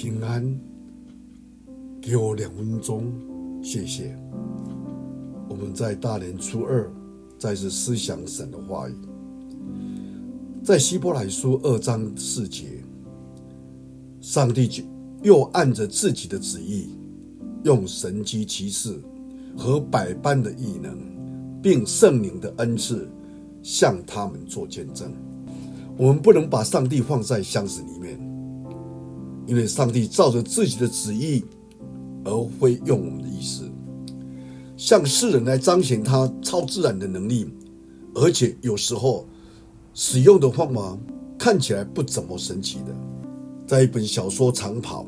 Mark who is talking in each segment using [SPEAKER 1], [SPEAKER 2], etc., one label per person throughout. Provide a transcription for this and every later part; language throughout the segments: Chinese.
[SPEAKER 1] 平安，给我两分钟，谢谢。我们在大年初二再次思想神的话语，在希伯来书二章四节，上帝就又按着自己的旨意，用神迹奇事和百般的异能，并圣灵的恩赐，向他们做见证。我们不能把上帝放在箱子里面，因为上帝照着自己的旨意，而会用我们的意思，向世人来彰显他超自然的能力，而且有时候使用的方法看起来不怎么神奇的。在一本小说《长跑》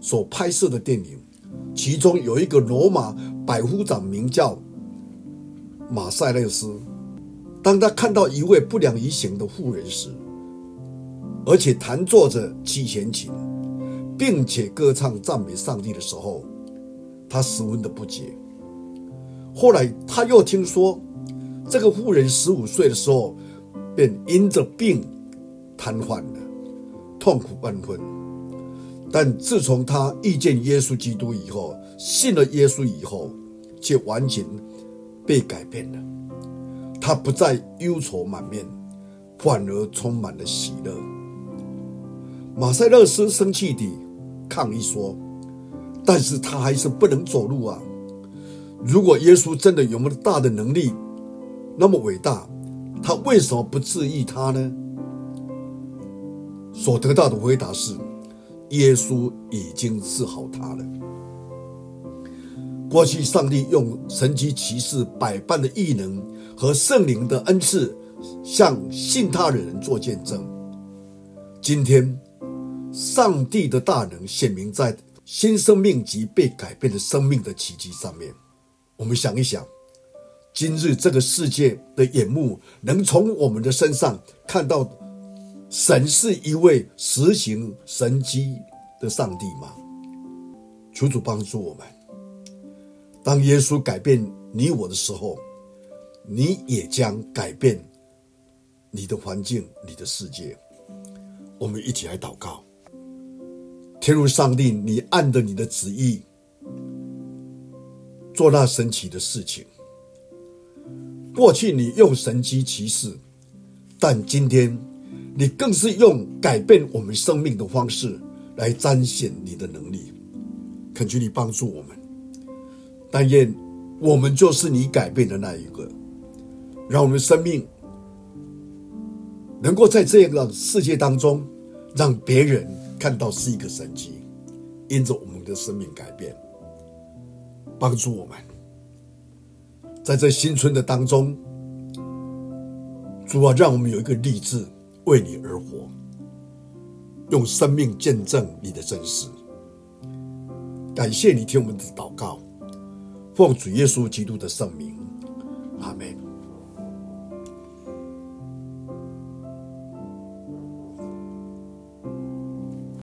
[SPEAKER 1] 所拍摄的电影，其中有一个罗马百夫长，名叫马塞勒斯。当他看到一位不良于行的妇人时，而且弹奏着七弦琴，并且歌唱赞美上帝的时候，他十分的不解。后来他又听说，这个妇人十五岁的时候便因着病瘫痪了，痛苦万分。但自从他遇见耶稣基督以后，信了耶稣以后，却完全被改变了。他不再忧愁满面，反而充满了喜乐。马塞勒斯生气地抗议说：“但是他还是不能走路啊！如果耶稣真的有那么大的能力，那么伟大，他为什么不治愈他呢？”所得到的回答是：耶稣已经治好他了。过去，上帝用神奇奇事、百般的异能和圣灵的恩赐，向信他的人做见证。今天，上帝的大能显明在新生命及被改变的生命的奇迹上面。我们想一想，今日这个世界的眼目能从我们的身上看到神是一位实行神迹的上帝吗？求主帮助我们。当耶稣改变你我的时候，你也将改变你的环境、你的世界。我们一起来祷告：天如上帝，你按着你的旨意做那神奇的事情。过去你用神迹奇事，但今天你更是用改变我们生命的方式来彰显你的能力。恳求你帮助我们。但愿我们就是你改变的那一个，让我们生命能够在这个世界当中，让别人看到是一个神迹，因着我们的生命改变，帮助我们，在这新春的当中，主啊，让我们有一个立志为你而活，用生命见证你的真实。感谢你听我们的祷告。奉主耶稣基督的圣名，阿门。